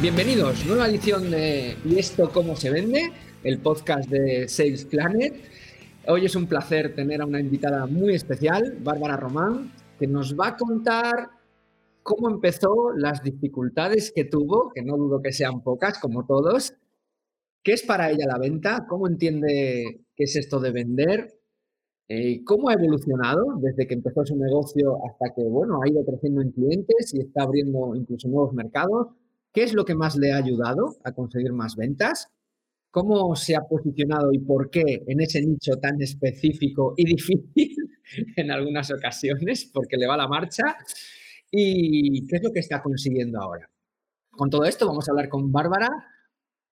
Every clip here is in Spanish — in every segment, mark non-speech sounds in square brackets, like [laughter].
Bienvenidos, nueva edición de ¿Y esto cómo se vende? El podcast de Sales Planet. Hoy es un placer tener a una invitada muy especial, Bárbara Román, que nos va a contar cómo empezó, las dificultades que tuvo, que no dudo que sean pocas, como todos, qué es para ella la venta, cómo entiende qué es esto de vender, eh, cómo ha evolucionado desde que empezó su negocio hasta que, bueno, ha ido creciendo en clientes y está abriendo incluso nuevos mercados ¿Qué es lo que más le ha ayudado a conseguir más ventas? ¿Cómo se ha posicionado y por qué en ese nicho tan específico y [laughs] difícil en algunas ocasiones? Porque le va la marcha. ¿Y qué es lo que está consiguiendo ahora? Con todo esto vamos a hablar con Bárbara.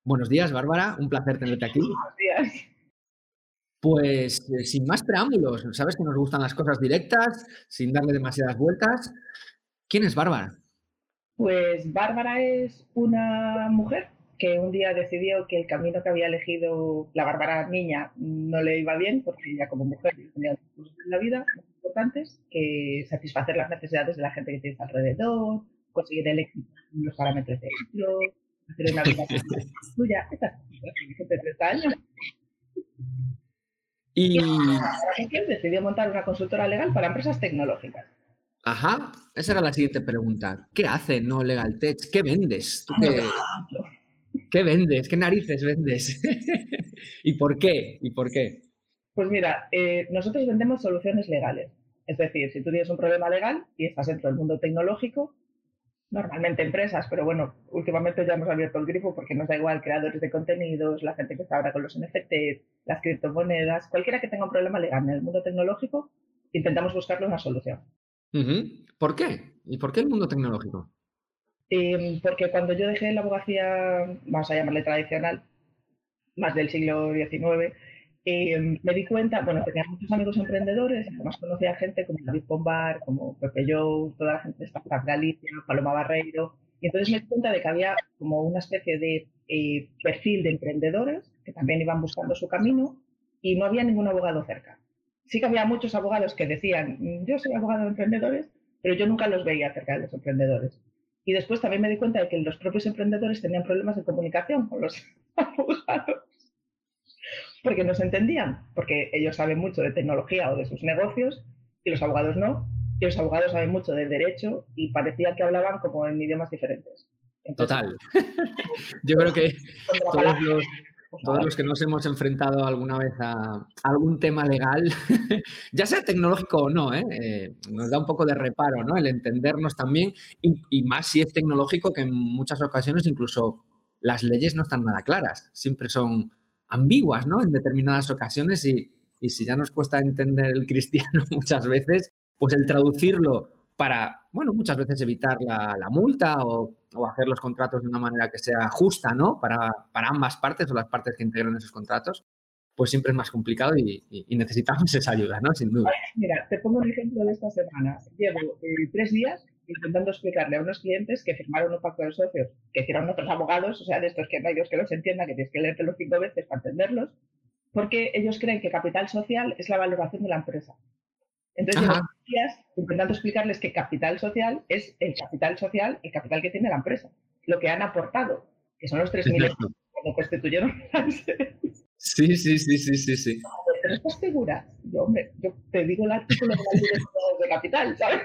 Buenos días, Bárbara. Un placer tenerte aquí. Buenos días. Pues eh, sin más preámbulos, sabes que nos gustan las cosas directas, sin darle demasiadas vueltas. ¿Quién es Bárbara? Pues Bárbara es una mujer que un día decidió que el camino que había elegido la Bárbara niña no le iba bien, porque ella como mujer tenía cosas en la vida muy importantes, que satisfacer las necesidades de la gente que tienes alrededor, conseguir el éxito en los parámetros de éxito, hacer una vida [laughs] suya, estas cosas de 30 años. Y, y decidió montar una consultora legal para empresas tecnológicas. Ajá, esa era la siguiente pregunta. ¿Qué hace No Legal Tech? ¿Qué vendes? qué, qué, vendes? ¿Qué narices vendes? [laughs] ¿Y por qué? ¿Y por qué? Pues mira, eh, nosotros vendemos soluciones legales. Es decir, si tú tienes un problema legal y estás dentro del mundo tecnológico, normalmente empresas, pero bueno, últimamente ya hemos abierto el grifo porque nos da igual creadores de contenidos, la gente que está ahora con los NFT, las criptomonedas, cualquiera que tenga un problema legal en el mundo tecnológico, intentamos buscarle una solución. ¿Por qué? ¿Y por qué el mundo tecnológico? Em, porque cuando yo dejé la abogacía, vamos a llamarle tradicional, más del siglo XIX, em, me di cuenta, bueno, tenía muchos amigos emprendedores, además conocía gente como David Pombar, como Pepe Joe, toda la gente de Startup Galicia, Paloma Barreiro, y entonces me di cuenta de que había como una especie de eh, perfil de emprendedores que también iban buscando su camino y no había ningún abogado cerca sí que había muchos abogados que decían, mm, yo soy abogado de emprendedores, pero yo nunca los veía cerca de los emprendedores. Y después también me di cuenta de que los propios emprendedores tenían problemas de comunicación con los [laughs] abogados, porque no se entendían, porque ellos saben mucho de tecnología o de sus negocios y los abogados no, y los abogados saben mucho de derecho y parecía que hablaban como en idiomas diferentes. Total. [laughs] Yo creo que todos los, todos los que nos hemos enfrentado alguna vez a algún tema legal, [laughs] ya sea tecnológico o no, ¿eh? Eh, nos da un poco de reparo, ¿no? El entendernos también, y, más si es tecnológico, que en muchas ocasiones incluso las leyes no están nada claras, siempre son ambiguas, ¿no? En determinadas ocasiones, y, si ya nos cuesta entender el cristiano [laughs] muchas veces, pues el traducirlo para, bueno, muchas veces evitar la, multa o, hacer los contratos de una manera que sea justa, ¿no? Para, para, ambas partes o las partes que integran esos contratos, pues siempre es más complicado y, necesitamos esa ayuda, ¿no? Sin duda. Mira, te pongo un ejemplo de esta semana. Llevo eh, tres días intentando explicarle a unos clientes que firmaron un pacto de socios, que hicieron otros abogados, o sea, de estos que no hay Dios que los entienda, que tienes que leértelos cinco veces para entenderlos, porque ellos creen que capital social es la valoración de la empresa. Entonces, días intentando explicarles que capital social es el capital social, el capital que tiene la empresa, lo que han aportado, que son los 3.000 euros cuando constituyeron [laughs] Sí, sí, sí, sí, sí, sí. ¿Pero estás segura? Yo, yo te digo el artículo de capital, ¿sabes?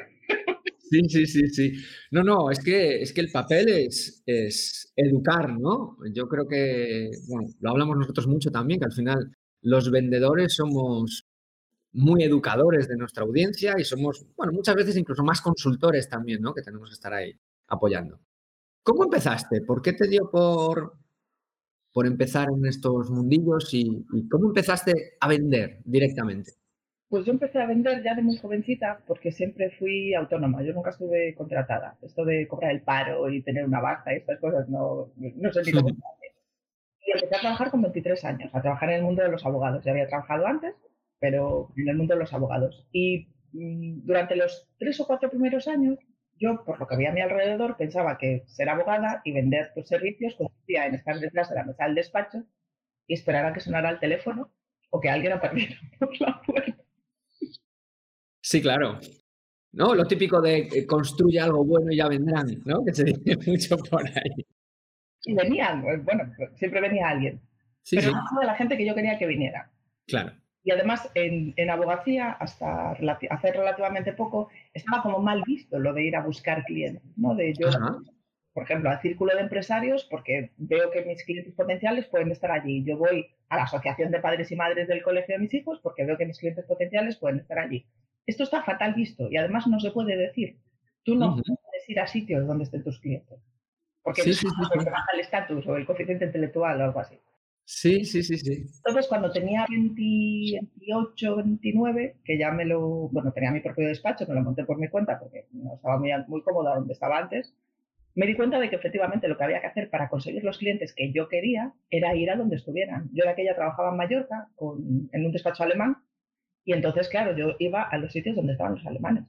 Sí, sí, sí, sí. No, no, es que, es que el papel es, es educar, ¿no? Yo creo que, bueno, lo hablamos nosotros mucho también, que al final los vendedores somos muy educadores de nuestra audiencia y somos, bueno, muchas veces incluso más consultores también, ¿no? Que tenemos que estar ahí apoyando. ¿Cómo empezaste? ¿Por qué te dio por, por empezar en estos mundillos y, cómo empezaste a vender directamente? Pues yo empecé a vender ya de muy jovencita porque siempre fui autónoma, yo nunca estuve contratada. Esto de cobrar el paro y tener una baja y estas cosas no, no sé ni cómo. y empecé a trabajar con 23 años, a trabajar en el mundo de los abogados. Ya había trabajado antes, pero en el mundo de los abogados. Y mm, durante los tres o cuatro primeros años, yo, por lo que había a mi alrededor, pensaba que ser abogada y vender tus servicios consistía en estar detrás de la mesa del despacho y esperar a que sonara el teléfono o que alguien apareciera [laughs] por la puerta. Sí, claro. ¿No? Lo típico de construye algo bueno y ya vendrán, ¿no? Que se dice [laughs] mucho por ahí. Y venían, pues, bueno, siempre venía alguien. pero no de la gente que yo quería que viniera. Claro. Y además, en, en abogacía, hasta hace relativamente poco, estaba como mal visto lo de ir a buscar clientes, ¿no? De yo, por ejemplo, al círculo de empresarios, porque veo que mis clientes potenciales pueden estar allí. Yo voy a la asociación de padres y madres del colegio de mis hijos porque veo que mis clientes potenciales pueden estar allí. Esto está fatal visto y además no se puede decir. Tú no puedes ir a sitios donde estén tus clientes. Porque sí, sí, el estatus o el coeficiente intelectual o algo así. Sí, sí, sí, sí. Entonces, cuando tenía 28, 29, que ya me lo, bueno, tenía mi propio despacho, me lo monté por mi cuenta porque no estaba muy, muy cómoda donde estaba antes, me di cuenta de que efectivamente lo que había que hacer para conseguir los clientes que yo quería era ir a donde estuvieran. Yo de aquella trabajaba en Mallorca con, en un despacho alemán y entonces, claro, yo iba a los sitios donde estaban los alemanes.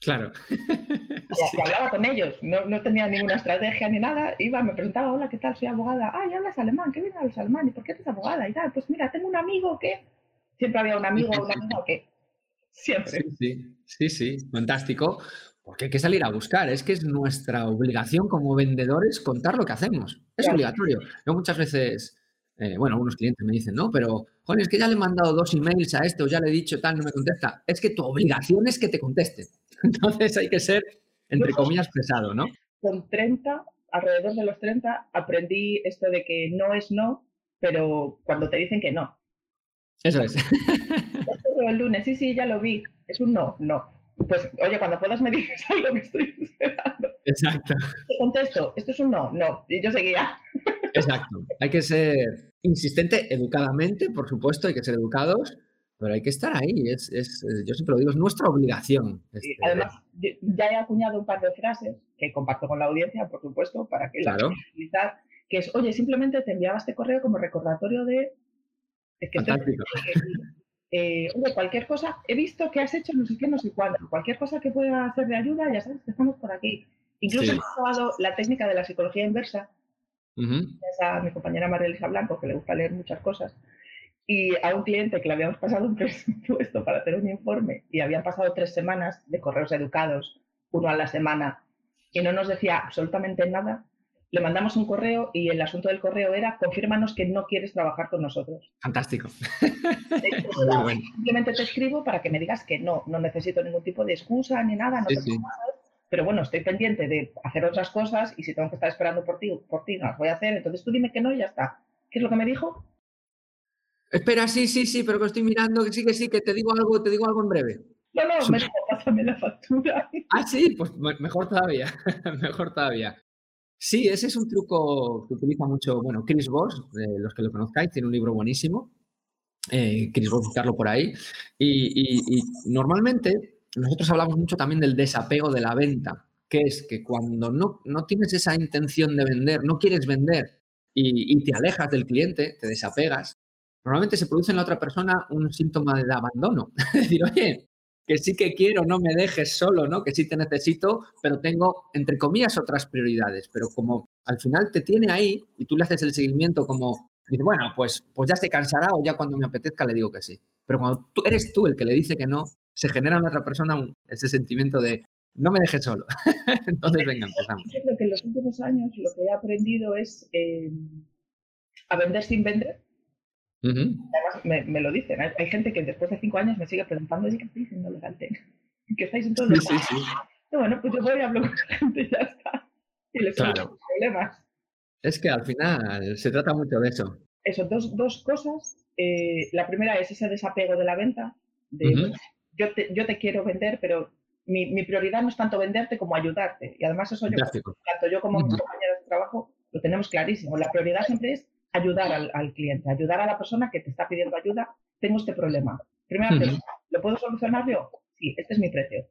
Claro. [laughs] [laughs] Y, hablaba con ellos, no, no, tenía ninguna estrategia ni nada. Iba, me preguntaba, hola, ¿qué tal? Soy abogada. Ah, ya hablas alemán, ¿qué viene a los alemanes? ¿Por qué eres abogada? Y tal, pues mira, tengo un amigo que... Siempre había un amigo o una [laughs] amiga que... Siempre. Sí, sí, sí, sí, fantástico. Porque hay que salir a buscar, es que es nuestra obligación como vendedores contar lo que hacemos. Es obligatorio. Yo muchas veces, eh, bueno, algunos clientes me dicen, no, pero, joder, es que ya le he mandado dos emails a este o ya le he dicho tal, no me contesta. Es que tu obligación es que te conteste. [laughs] Entonces hay que ser, entre comillas, pesado, ¿no? Con 30, alrededor de los 30, aprendí esto de que no es no, pero cuando te dicen que no. Eso es. [laughs] Esto el lunes, sí, sí, ya lo vi. Es un no, no. Pues, oye, cuando puedas me dices [laughs] algo que estoy esperando. Exacto. Te contesto, esto es un no, no. Y yo seguía. Exacto. Hay que ser insistente educadamente, por supuesto, hay que ser educados, pero hay que estar ahí. Es, es, yo siempre lo digo, es nuestra obligación. Este, además, ya he acuñado un par de frases que comparto con la audiencia, por supuesto, para que claro. utilizar, que es, oye, simplemente te enviaba este correo como recordatorio de... Es que eh, oye, cualquier cosa, he visto que has hecho no sé qué, no sé cuándo, cualquier cosa que pueda hacer de ayuda, ya sabes que estamos por aquí. Incluso he probado la técnica de la psicología inversa, a mi compañera María Elisa Blanco, que le gusta leer muchas cosas, y a un cliente que le habíamos pasado un [laughs] presupuesto para hacer un informe y habían pasado tres semanas de correos educados, uno a la semana, y no nos decía absolutamente nada, le mandamos un correo y el asunto del correo era confírmanos que no quieres trabajar con nosotros. Fantástico. [laughs] Simplemente te escribo para que me digas que no, no necesito ningún tipo de excusa ni nada, no pero bueno, estoy pendiente de hacer otras cosas y si tengo que estar esperando por ti, por ti no las voy a hacer, entonces tú dime que no y ya está. ¿Qué es lo que me dijo? Espera, sí, sí, sí, pero que estoy mirando, que sí, que sí, que te digo algo, te digo algo en breve. No, no, me pásame la factura. Ah, sí, pues mejor todavía, [laughs] mejor todavía. Sí, ese es un truco que utiliza mucho, bueno, Chris Voss, los que lo conozcáis, tiene un libro buenísimo. Eh, Chris Voss, buscarlo por ahí. Y, normalmente nosotros hablamos mucho también del desapego de la venta, que es que cuando no, no tienes esa intención de vender, no quieres vender y, te alejas del cliente, te desapegas, normalmente se produce en la otra persona un síntoma de abandono. [laughs] Es decir, oye, que sí que quiero, no me dejes solo, ¿no? Que sí te necesito, pero tengo, entre comillas, otras prioridades. Pero como al final te tiene ahí y tú le haces el seguimiento como, bueno, pues, pues ya se cansará o ya cuando me apetezca le digo que sí. Pero cuando eres tú el que le dice que no, se genera en otra persona ese sentimiento de, no me dejes solo. [laughs] Entonces, venga, empezamos. Yo creo que en los últimos años lo que he aprendido es eh, a vender sin vender Además, me, lo dicen. Hay, gente que después de cinco años me sigue preguntando, ¿qué estáis diciendo [laughs] ¿Qué estáis en todo sí, sí, sí. bueno, pues yo voy a hablar con la gente y ya está. Y les claro. problemas. Es que al final se trata mucho de eso. Eso, dos, dos cosas. Eh, la primera es ese desapego de la venta. De, yo, te, yo te quiero vender, pero mi, mi, prioridad no es tanto venderte como ayudarte. Y además eso yo, tanto yo como mis compañeros de trabajo lo tenemos clarísimo. La prioridad siempre es ayudar al, cliente, ayudar a la persona que te está pidiendo ayuda. Tengo este problema. Primera pregunta, ¿lo puedo solucionar yo? Sí, este es mi precio.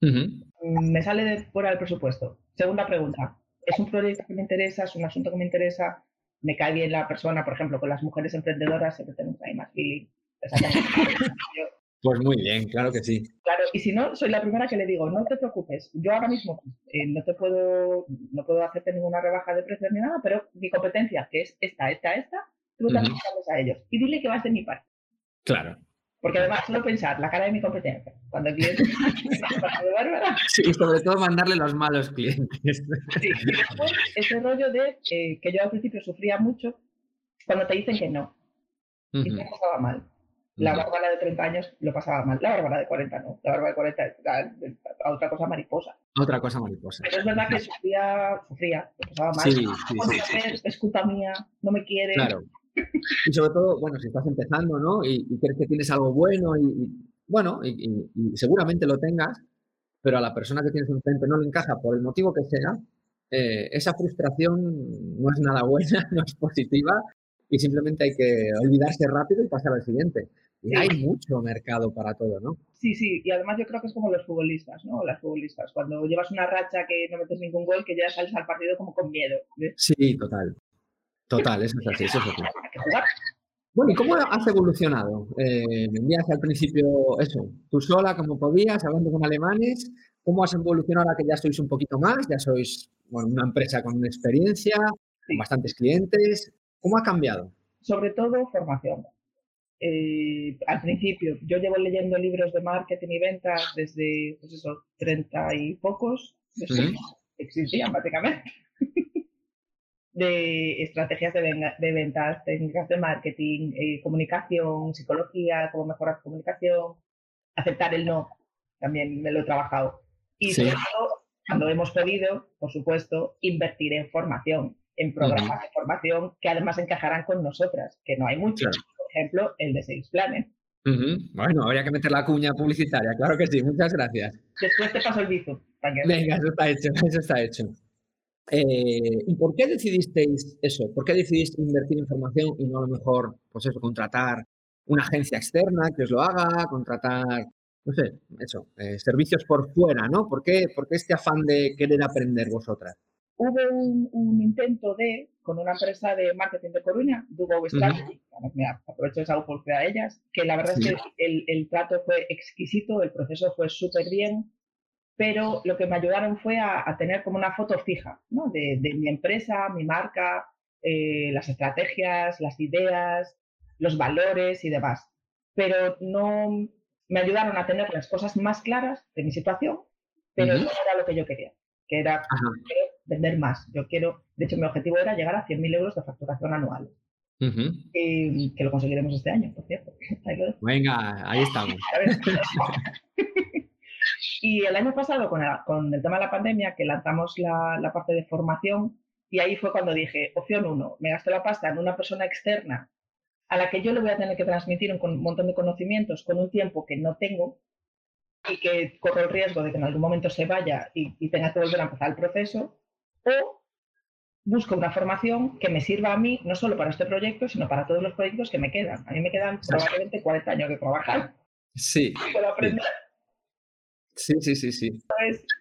Mm, me sale de fuera del presupuesto. Segunda pregunta, ¿es un proyecto que me interesa? ¿Es un asunto que me interesa? ¿Me cae bien la persona? Por ejemplo, con las mujeres emprendedoras siempre tenemos ahí más feeling. [laughs] Pues muy bien, claro que sí. Claro, y si no, soy la primera que le digo, no te preocupes, yo ahora mismo eh, no te puedo, no puedo hacerte ninguna rebaja de precios ni nada, pero mi competencia, que es esta, esta, esta, tú también uh a ellos. Y dile que vas de mi parte. Claro. Porque además, solo pensar la cara de mi competencia. Cuando el cliente de [laughs] Bárbara. Sí, y sobre todo mandarle los malos clientes. Sí, y después ese rollo de eh, que yo al principio sufría mucho cuando te dicen que no. Y me pasaba mal. La Bárbara de 30 años lo pasaba mal. La Bárbara de 40 no. La Bárbara de 40 era otra cosa mariposa. Otra cosa mariposa. Pero es verdad que sufría, sufría, lo pasaba mal. Sí, sí, sí, Es culpa mía, no me quiere. Claro. Y sobre todo, bueno, si estás empezando, ¿no? Y, crees que tienes algo bueno y, bueno, y, seguramente lo tengas, pero a la persona que tienes enfrente no le encaja por el motivo que sea, eh, esa frustración no es nada buena, [laughs] no es positiva y simplemente hay que olvidarse rápido y pasar al siguiente. Y hay mucho mercado para todo, ¿no? Sí, sí, y además yo creo que es como los futbolistas, ¿no? Las futbolistas, cuando llevas una racha que no metes ningún gol, que ya sales al partido como con miedo. Sí, total. Total, eso es así, eso es así. [laughs] Bueno, ¿y cómo has evolucionado? Eh, al principio eso, tú sola, como podías, hablando con alemanes. ¿Cómo has evolucionado ahora que ya sois un poquito más? Ya sois una empresa con experiencia, con bastantes clientes. ¿Cómo ha cambiado? Sobre todo formación. Eh, al principio, yo llevo leyendo libros de marketing y ventas desde, pues eso, 30 y pocos, existían básicamente, [laughs] de estrategias de, ventas, técnicas de marketing, eh, comunicación, psicología, cómo mejorar tu comunicación, aceptar el no, también me lo he trabajado. Y sobre todo, cuando hemos podido, por supuesto, invertir en formación, en programas de formación que además encajarán con nosotras, que no hay muchos ejemplo, el de Sales Planner. Bueno, habría que meter la cuña publicitaria, claro que sí, muchas gracias. Después te paso el bizo. Venga, eso está hecho, eso está hecho. Eh, ¿Y por qué decidisteis eso? ¿Por qué decidiste invertir en formación y no a lo mejor, pues eso, contratar una agencia externa que os lo haga, contratar, no sé, eso, eh, servicios por fuera, ¿no? ¿Por qué, ¿Por qué este afán de querer aprender vosotras? Hubo un, intento de, con una empresa de marketing de Coruña, Dugo Strategy, aprovecho esa oportunidad a ellas, que la verdad es que el, el, trato fue exquisito, el proceso fue súper bien, pero lo que me ayudaron fue a, tener como una foto fija ¿no? de, de, mi empresa, mi marca, eh, las estrategias, las ideas, los valores y demás. Pero no me ayudaron a tener las cosas más claras de mi situación, pero no era lo que yo quería, que era vender más. Yo quiero, de hecho, mi objetivo era llegar a 100.000 euros de facturación anual. que lo conseguiremos este año, por cierto. [laughs] Venga, ahí estamos. [laughs] [laughs] y el año pasado, con el, tema de la pandemia, que lanzamos la, parte de formación, y ahí fue cuando dije, opción uno, me gasto la pasta en una persona externa a la que yo le voy a tener que transmitir un, montón de conocimientos con un tiempo que no tengo y que corro el riesgo de que en algún momento se vaya y, y tenga que volver a empezar el proceso, o busco una formación que me sirva a mí, no solo para este proyecto, sino para todos los proyectos que me quedan. A mí me quedan probablemente 40 años de trabajar. Sí. Aprender. Sí, sí, sí, sí.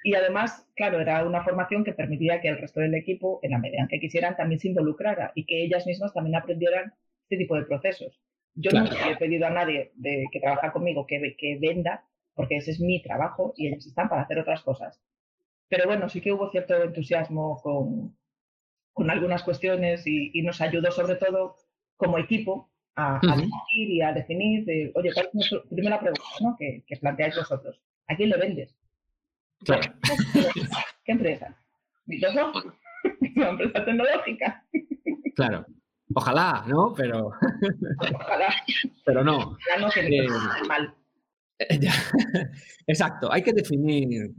Y además, claro, era una formación que permitía que el resto del equipo, en la medida en que quisieran, también se involucrara y que ellas mismas también aprendieran este tipo de procesos. Yo no he pedido a nadie de, que trabaja conmigo que, que venda, porque ese es mi trabajo y ellas están para hacer otras cosas. Pero bueno, sí que hubo cierto entusiasmo con, con algunas cuestiones y, nos ayudó sobre todo como equipo a, definir y a definir, de, oye, ¿cuál es primera pregunta ¿no? que, que, planteáis vosotros? ¿A quién le vendes? Claro. [laughs] ¿Qué empresa? Microsoft, una [laughs] empresa tecnológica. Claro. Ojalá, ¿no? Pero. [laughs] Ojalá. Pero no. Ya no, que eh, mal. Exacto. Hay que definir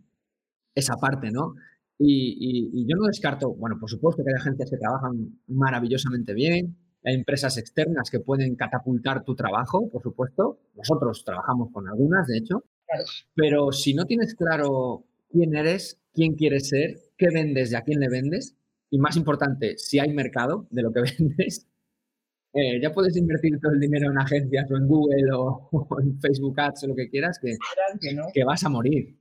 esa parte, ¿no? Y, yo no descarto, bueno, por supuesto que hay agencias que trabajan maravillosamente bien, hay empresas externas que pueden catapultar tu trabajo, por supuesto. Nosotros trabajamos con algunas, de hecho. Pero si no tienes claro quién eres, quién quieres ser, qué vendes y a quién le vendes, y más importante, si hay mercado de lo que [laughs] vendes, eh, ya puedes invertir todo el dinero en agencias o en Google o, [laughs] en Facebook Ads o lo que quieras, que, que vas a morir,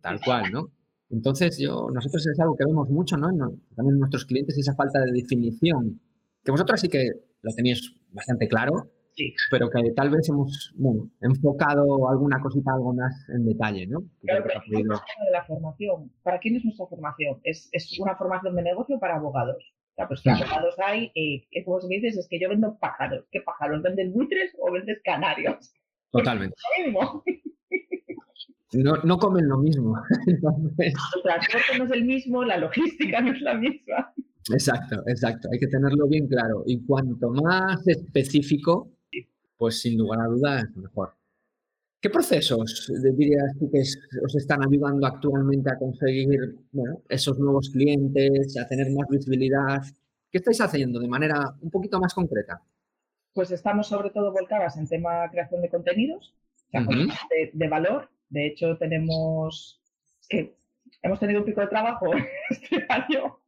tal cual, ¿no? Entonces, yo, nosotros es algo que vemos mucho, ¿no? También en nuestros clientes, esa falta de definición, que vosotros sí que lo tenéis bastante claro, sí. pero que tal vez hemos enfocado alguna cosita algo más en detalle, ¿no? Claro, de la formación. ¿Para quién es nuestra formación? ¿Es, es una formación de negocio para abogados? O sea, pues abogados hay, eh, que como me dices, es que yo vendo pájaros. ¿Qué pájaros? ¿Vendes buitres o vendes canarios? Totalmente. [laughs] No, no comen lo mismo. [laughs] El transporte no es el mismo, la logística [laughs] no es la misma. Exacto, exacto. Hay que tenerlo bien claro. Y cuanto más específico, pues sin lugar a dudas, mejor. ¿Qué procesos dirías tú que os están ayudando actualmente a conseguir esos nuevos clientes, a tener más visibilidad? ¿Qué estáis haciendo de manera un poquito más concreta? Pues estamos sobre todo volcadas en tema creación de contenidos, de, valor. De hecho, tenemos que hemos tenido un pico de trabajo [laughs] este año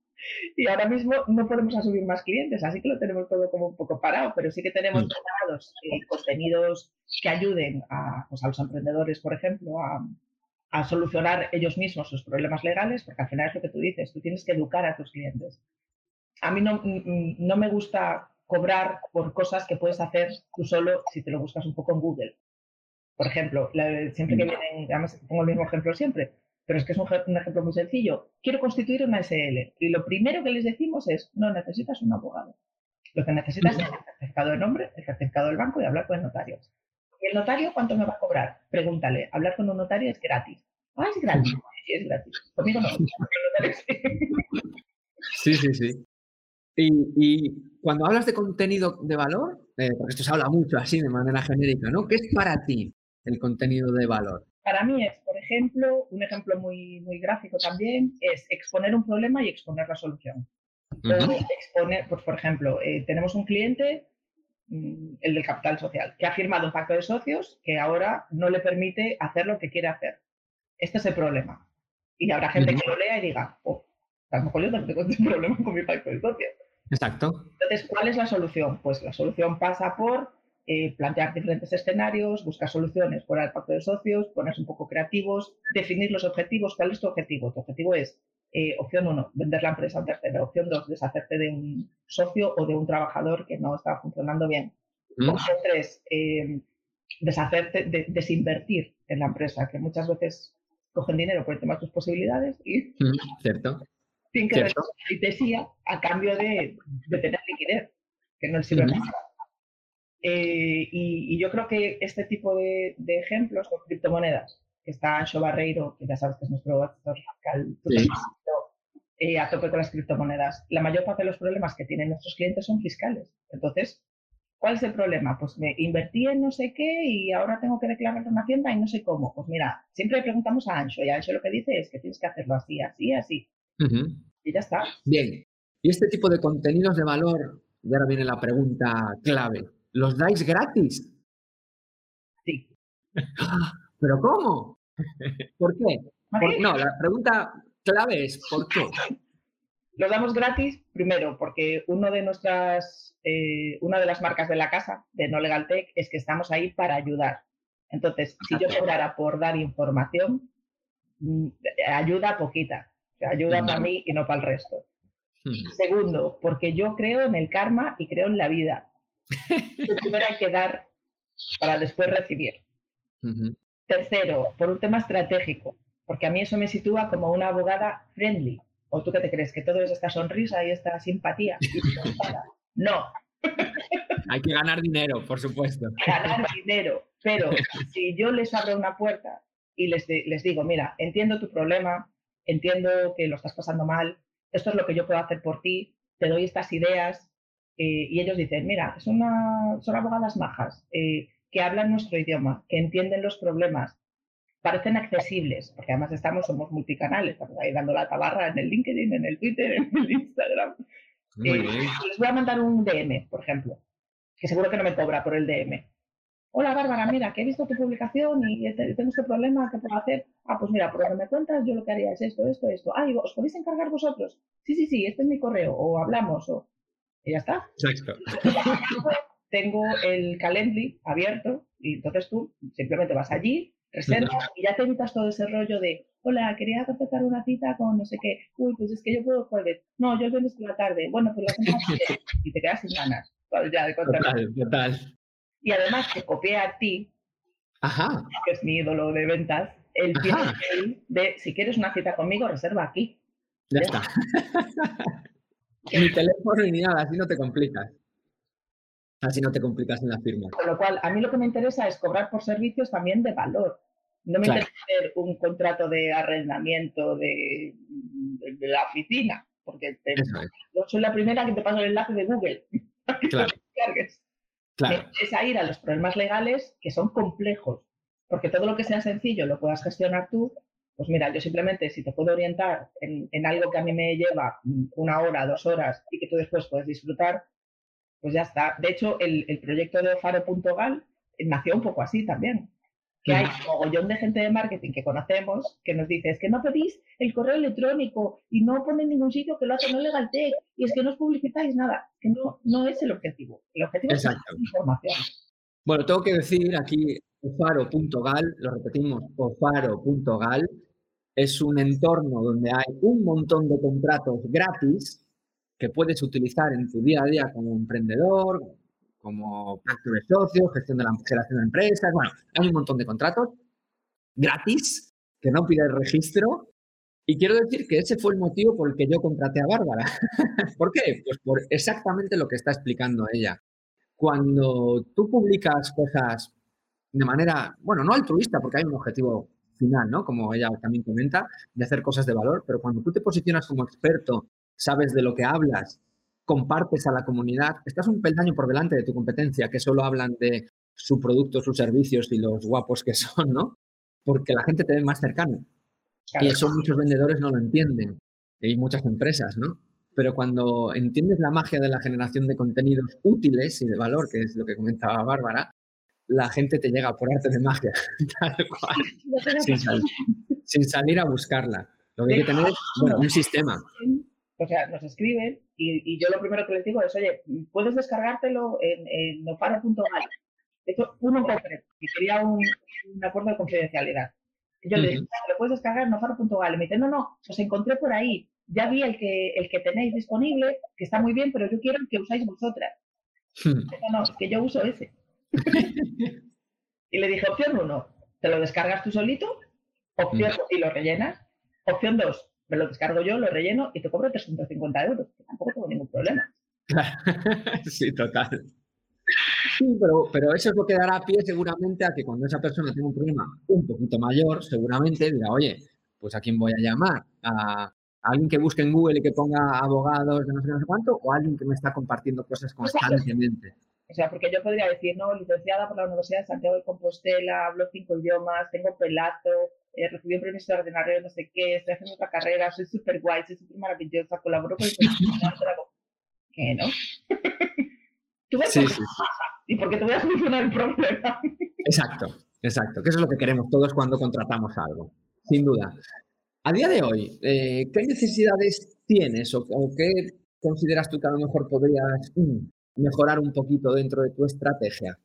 y ahora mismo no podemos asumir más clientes, así que lo tenemos todo como un poco parado, pero sí que tenemos mm. preparados eh, contenidos que ayuden a, pues, a, los emprendedores, por ejemplo, a, a, solucionar ellos mismos sus problemas legales, porque al final es lo que tú dices, tú tienes que educar a tus clientes. A mí no, no me gusta cobrar por cosas que puedes hacer tú solo si te lo buscas un poco en Google. Por ejemplo, siempre que mm. vienen, además pongo el mismo ejemplo siempre, pero es que es un, ejemplo muy sencillo. Quiero constituir una SL y lo primero que les decimos es, no necesitas un abogado. Lo que necesitas es el certificado de nombre, el certificado del banco y hablar con el notario. ¿Y el notario cuánto me va a cobrar? Pregúntale. Hablar con un notario es gratis. Ah, es gratis. Sí, es gratis. Conmigo no. Sí, sí, sí. Y, cuando hablas de contenido de valor, eh, porque esto se habla mucho así de manera genérica, ¿no? ¿Qué es para ti el contenido de valor? Para mí es, por ejemplo, un ejemplo muy, muy gráfico también, es exponer un problema y exponer la solución. exponer, pues, por ejemplo, eh, tenemos un cliente, mm, el del capital social, que ha firmado un pacto de socios que ahora no le permite hacer lo que quiere hacer. Este es el problema. Y habrá gente que lo lea y diga, oh, a lo mejor yo también tengo un [laughs] problema con mi pacto de socios. Exacto. Entonces, ¿cuál es la solución? Pues la solución pasa por eh, plantear diferentes escenarios, buscar soluciones fuera del pacto de socios, ponerse un poco creativos, definir los objetivos. ¿Cuál es tu objetivo? Tu objetivo es, eh, opción uno, vender la empresa a un tercero. Opción dos, deshacerte de un socio o de un trabajador que no está funcionando bien. Mm. Opción tres, eh, deshacerte, desinvertir en la empresa, que muchas veces cogen dinero por el tema de tus posibilidades y mm, cierto. sin que decía a cambio de, tener liquidez, que no sirve mm. nada. Eh, y, yo creo que este tipo de, ejemplos con criptomonedas, que está Ancho Barreiro, que ya sabes que es nuestro asesor fiscal, eh, a tope con las criptomonedas, la mayor parte de los problemas que tienen nuestros clientes son fiscales. Entonces, ¿cuál es el problema? Pues me invertí en no sé qué y ahora tengo que declarar una hacienda y no sé cómo. Pues mira, siempre le preguntamos a Ancho y Ancho lo que dice es que tienes que hacerlo así, así, así. Y ya está. Bien. Y este tipo de contenidos de valor, y ahora viene la pregunta clave. ¿Los dais gratis? Sí. [gasps] ¿Pero cómo? ¿Por qué? no, la pregunta clave es ¿por qué? [laughs] Los damos gratis, primero, porque uno de nuestras, eh, una de las marcas de la casa, de No Legal Tech, es que estamos ahí para ayudar. Entonces, si yo cobrara por dar información, mm, ayuda poquita. ayuda para mí y no para el resto. Segundo, porque yo creo en el karma y creo en la vida primero hay que dar para después recibir. Tercero, por un tema estratégico, porque a mí eso me sitúa como una abogada friendly. ¿O tú qué te crees? ¿Que todo es esta sonrisa y esta simpatía? [laughs] no. Hay que ganar dinero, por supuesto. Ganar dinero. Pero [laughs] si yo les abro una puerta y les, les digo, mira, entiendo tu problema, entiendo que lo estás pasando mal, esto es lo que yo puedo hacer por ti, te doy estas ideas, eh, y ellos dicen, mira, son abogadas majas, eh, que hablan nuestro idioma, que entienden los problemas, parecen accesibles, porque además estamos, somos multicanales, estamos ahí dando la tabarra en el LinkedIn, en el Twitter, [laughs] en el Instagram. Eh, les voy a mandar un DM, por ejemplo, que seguro que no me cobra por el DM. Hola Bárbara, mira, que he visto tu publicación y tengo este problema, ¿qué puedo hacer? Ah, pues mira, por lo que me cuentas, yo lo que haría es esto, esto, esto. Ah, ¿os podéis encargar vosotros? Sí, sí, sí, este es mi correo, o hablamos, o y ya está. Exacto. [laughs] Tengo el Calendly abierto y entonces tú simplemente vas allí, reservas y ya te evitas todo ese rollo de, hola, quería completar una cita con no sé qué. Uy, pues es que yo puedo jueves. No, yo el viernes por la tarde. Bueno, pues la semana [laughs] Y te quedas sin ganas. Ya de total, total. Y además te copié a ti, Ajá. que es mi ídolo de ventas, el PNL de si quieres una cita conmigo, reserva aquí. Ya, está. [laughs] Ni [laughs] teléfono ni nada, así no te complicas. Así no te complicas en la firma. Con lo cual, a mí lo que me interesa es cobrar por servicios también de valor. No me interesa hacer un contrato de arrendamiento de, la oficina, porque yo soy la primera que te paso el enlace de Google. [laughs] Claro. claro. Es a ir a los problemas legales que son complejos, porque todo lo que sea sencillo lo puedas gestionar tú. Pues mira, yo simplemente si te puedo orientar en, algo que a mí me lleva una hora, dos horas y que tú después puedes disfrutar, pues ya está. De hecho, el, el proyecto de Faro.gal nació un poco así también que hay un mogollón de gente de marketing que conocemos que nos dice, es que no pedís el correo electrónico y no ponen ningún sitio que lo hace no legal tech y es que no os publicitáis nada, que no, no es el objetivo. El objetivo es la información. Bueno, tengo que decir aquí ofaro.gal, lo repetimos, ofaro.gal, es un entorno donde hay un montón de contratos gratis que puedes utilizar en tu día a día como emprendedor, como pacto de socios, gestión de la generación de empresas, bueno, hay un montón de contratos gratis que no pide el registro. Y quiero decir que ese fue el motivo por el que yo contraté a Bárbara. [laughs] ¿Por qué? Pues por exactamente lo que está explicando ella. Cuando tú publicas cosas de manera, bueno, no altruista, porque hay un objetivo final, ¿no? Como ella también comenta, de hacer cosas de valor, pero cuando tú te posicionas como experto, sabes de lo que hablas compartes a la comunidad, estás un peldaño por delante de tu competencia, que solo hablan de su producto, sus servicios y los guapos que [laughs] son, ¿no? Porque la gente te ve más cercano. Y eso muchos vendedores no lo entienden. Y muchas empresas, ¿no? Pero cuando entiendes la magia de la generación de contenidos útiles y de valor, que es lo que comentaba Bárbara, la gente te llega por arte de magia, [laughs] tal cual, [laughs] sin, sin salir a buscarla. Lo que hay que tener es, bueno, un sistema. O sea, nos escriben y, yo lo primero que les digo es, oye, puedes descargártelo en, en nofaro.gal. De hecho, uno en concreto, que quería un, acuerdo de confidencialidad. yo le dije, lo puedes descargar en nofaro.gal. Y me dice, no, no, os encontré por ahí. Ya vi el que, el que tenéis disponible, que está muy bien, pero yo quiero el que usáis vosotras. Hmm. No, no, es que yo uso ese. [laughs] y le dije, opción uno, te lo descargas tú solito. Opción, y lo rellenas. Opción dos, me lo descargo yo, lo relleno y te cobro 350 euros, que tampoco tengo ningún problema. [laughs] sí, total. Sí, pero, pero eso es lo que dará pie seguramente a que cuando esa persona tenga un problema un poquito mayor, seguramente diga, oye, pues a quién voy a llamar, a, alguien que busque en Google y que ponga abogados de no sé, no sé cuánto, o a alguien que me está compartiendo cosas constantemente. O sea, porque yo podría decir, no, licenciada por la Universidad de Santiago de Compostela, hablo cinco idiomas, tengo pelazo, eh, recibí un premio extraordinario, no sé qué, estoy haciendo otra carrera, soy súper guay, soy súper maravillosa, colaboro con el [laughs] [laughs] ¿Qué, no? Tú ves sí, sí. y porque te voy a solucionar el problema. [laughs] exacto, exacto, que eso es lo que queremos todos cuando contratamos algo, sin duda. A día de hoy, eh, ¿qué necesidades tienes o, qué consideras tú que a lo mejor podrías mm, mejorar un poquito dentro de tu estrategia?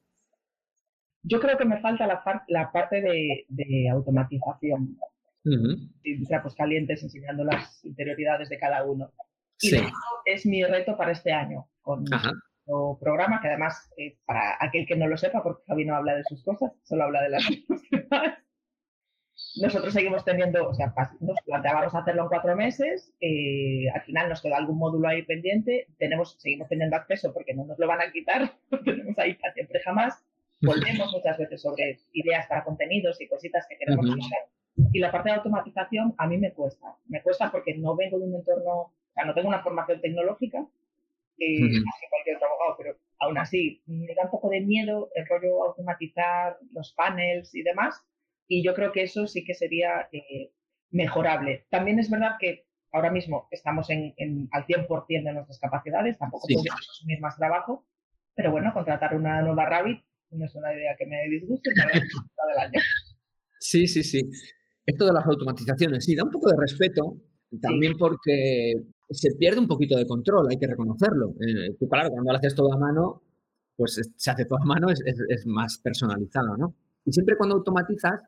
Yo creo que me falta la, la parte de, automatización. O sea, pues calientes enseñando las interioridades de cada uno. Y eso es mi reto para este año, con nuestro programa, que además, eh, para aquel que no lo sepa, porque Javi no habla de sus cosas, solo habla de las [laughs] cosas nosotros seguimos teniendo, o sea, nos planteábamos hacerlo en cuatro meses, eh, al final nos queda algún módulo ahí pendiente, tenemos, seguimos teniendo acceso porque no nos lo van a quitar, [laughs] tenemos ahí para siempre jamás, volvemos muchas veces sobre ideas para contenidos y cositas que queremos hacer. Y la parte de automatización a mí me cuesta, me cuesta porque no vengo de un entorno, o sea, no tengo una formación tecnológica, eh, cualquier otro abogado, pero aún así me da un poco de miedo el rollo automatizar los panels y demás, y yo creo que eso sí que sería eh, mejorable. También es verdad que ahora mismo estamos en, al 100% de nuestras capacidades, tampoco podemos asumir más trabajo, pero bueno, contratar una nueva Rabbit no es una idea que me disguste para del año. Sí, sí, sí. Esto de las automatizaciones, sí, da un poco de respeto, también porque se pierde un poquito de control, hay que reconocerlo. Eh, claro, cuando lo haces todo a mano, pues se hace todo a mano, es, es más personalizado, ¿no? Y siempre cuando automatizas,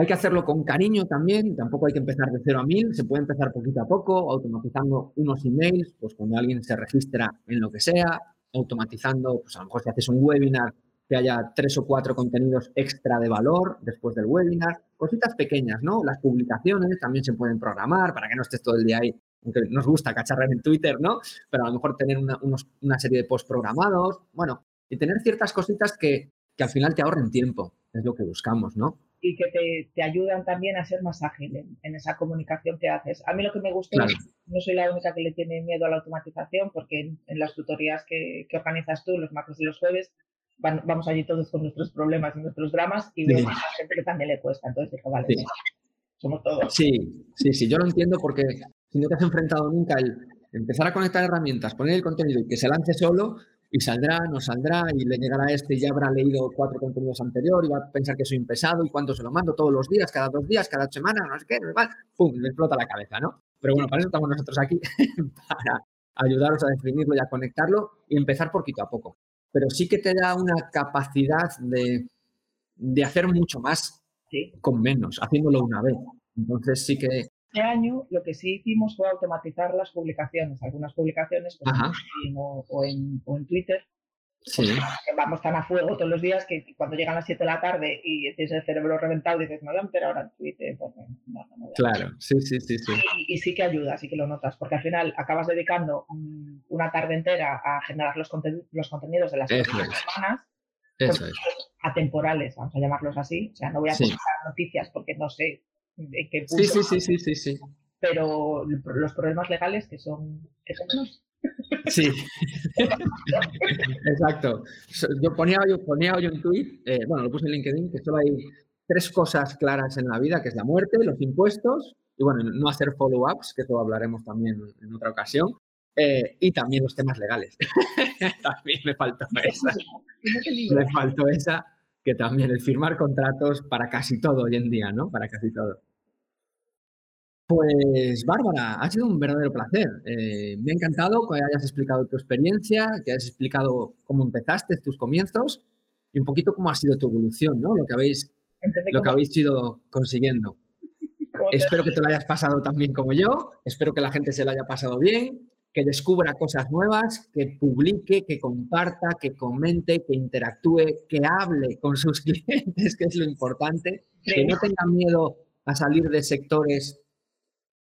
hay que hacerlo con cariño también, tampoco hay que empezar de cero a mil, se puede empezar poquito a poco, automatizando unos emails, pues cuando alguien se registra en lo que sea, automatizando, pues a lo mejor si haces un webinar, que haya tres o cuatro contenidos extra de valor después del webinar, cositas pequeñas, ¿no? Las publicaciones también se pueden programar para que no estés todo el día ahí aunque nos gusta cacharrar en Twitter, ¿no? Pero a lo mejor tener una, serie de posts programados, bueno, y tener ciertas cositas que, que al final te ahorren tiempo, es lo que buscamos, ¿no? Y que te, te, ayudan también a ser más ágil en, esa comunicación que haces. A mí lo que me gusta es, no soy la única que le tiene miedo a la automatización, porque en, las tutorías que, que, organizas tú, los martes y los jueves, vamos allí todos con nuestros problemas y nuestros dramas y veo a gente que también le cuesta. Entonces digo, vale, somos todos. Sí, sí, sí, yo lo entiendo porque si no te has enfrentado nunca el empezar a conectar herramientas, poner el contenido y que se lance solo, y saldrá, no saldrá, y le llegará a este y ya habrá leído cuatro contenidos anteriores y va a pensar que soy un pesado y cuánto se lo mando todos los días, cada dos días, cada semana, no sé qué, pum, le explota la cabeza, ¿no? Pero bueno, para eso estamos nosotros aquí, [laughs] para ayudaros a definirlo y a conectarlo y empezar poquito a poco. Pero sí que te da una capacidad de, de hacer mucho más con menos, haciéndolo una vez. Entonces sí que este año lo que sí hicimos fue automatizar las publicaciones, algunas publicaciones pues, en o, en, o, en, Twitter. Sí. que vamos tan a fuego todos los días que cuando llegan las 7 de la tarde y tienes el cerebro reventado dices, me voy a meter ahora en Twitter. Pues, claro, sí, sí, sí. sí. Y, sí que ayuda, sí que lo notas, porque al final acabas dedicando una tarde entera a generar los, los contenidos de las semanas. Eso es. atemporales, vamos a llamarlos así. O sea, no voy a sí. noticias porque no sé sí, sí, sí, sí, sí, sí. Pero los problemas legales que son, que Sí, exacto. Yo ponía, yo ponía hoy un tweet, eh, bueno, lo puse en LinkedIn, que solo hay tres cosas claras en la vida, que es la muerte, los impuestos y, bueno, no hacer follow-ups, que eso hablaremos también en otra ocasión, eh, y también los temas legales. [laughs] también me faltó esa. Me faltó esa, que también el firmar contratos para casi todo hoy en día, ¿no? Para casi todo. Pues Bárbara, ha sido un verdadero placer. Eh, me ha encantado que hayas explicado tu experiencia, que hayas explicado cómo empezaste, tus comienzos y un poquito cómo ha sido tu evolución, ¿no? Lo que habéis, lo que habéis ido consiguiendo. Espero que te lo hayas pasado tan bien como yo, espero que la gente se lo haya pasado bien, que descubra cosas nuevas, que publique, que comparta, que comente, que interactúe, que hable con sus [laughs] clientes, que es lo importante, que no tenga miedo a salir de sectores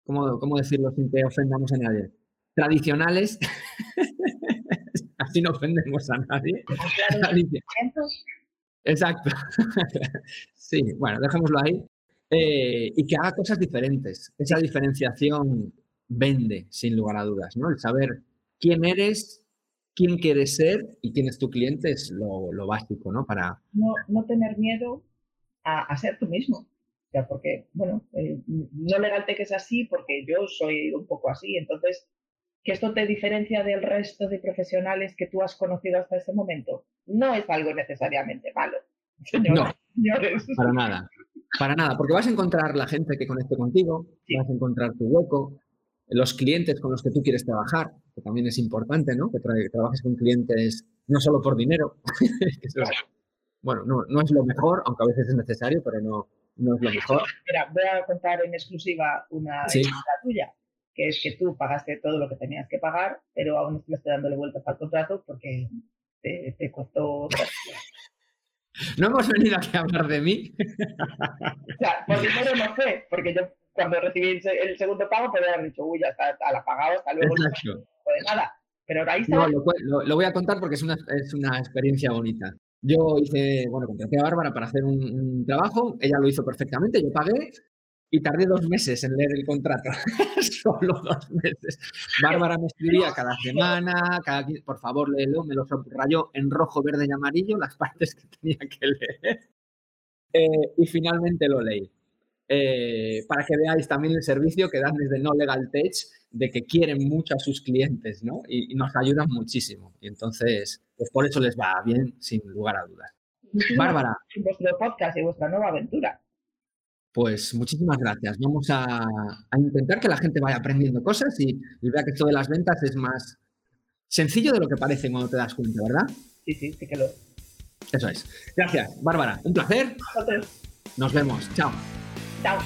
¿cómo, decirlo sin que ofendamos a nadie? Tradicionales. [laughs] Así no ofendemos a nadie. Exacto. [laughs] sí, bueno, dejémoslo ahí. Eh, y que haga cosas diferentes. Esa diferenciación vende, sin lugar a dudas, ¿no? El saber quién eres, quién quieres ser y quién es tu cliente es lo, básico, ¿no? Para... No, no tener miedo a, a, ser tú mismo porque, bueno, eh, no legal que es así porque yo soy un poco así. Entonces, ¿que esto te diferencia del resto de profesionales que tú has conocido hasta ese momento? No es algo necesariamente malo. [laughs] no, para nada. Para nada, porque vas a encontrar la gente que conecte contigo, vas a encontrar tu hueco, los clientes con los que tú quieres trabajar, que también es importante, ¿no? Que, trabajes con clientes no solo por dinero. [laughs] bueno, no, no es lo mejor, aunque a veces es necesario, pero no, no es lo mejor. [laughs] Mira, voy a contar en exclusiva una tuya, que es que tú pagaste todo lo que tenías que pagar, pero aún no estoy dándole vueltas al contrato porque te, te costó... [laughs] No hemos venido aquí a hablar de mí. o sea, por dinero no fue, porque yo cuando recibí el segundo pago podría haber dicho, uy, ya está, la pagado, hasta luego. No de nada. Pero ahí está. No, lo, voy a contar porque es una, es una experiencia bonita. Yo hice, bueno, contraté a Bárbara para hacer un, trabajo, ella lo hizo perfectamente, yo pagué y tardé dos meses en leer el contrato, [laughs] solo dos meses. Bárbara me escribía cada semana, cada, por favor léelo, me lo subrayó en rojo, verde y amarillo las partes que tenía que leer eh, y finalmente lo leí. Eh, para que veáis también el servicio que dan desde No Legal Tech, de que quieren mucho a sus clientes, ¿no? Y, nos ayudan muchísimo. Y entonces, pues por eso les va bien, sin lugar a dudas. Bárbara. Vuestro podcast y vuestra nueva aventura. Pues muchísimas gracias. Vamos a, intentar que la gente vaya aprendiendo cosas y, vea que esto de las ventas es más sencillo de lo que parece cuando te das cuenta, ¿verdad? Sí, sí, sí que lo Eso es. Gracias, Bárbara. Un placer. Nos vemos. Chao. Chao.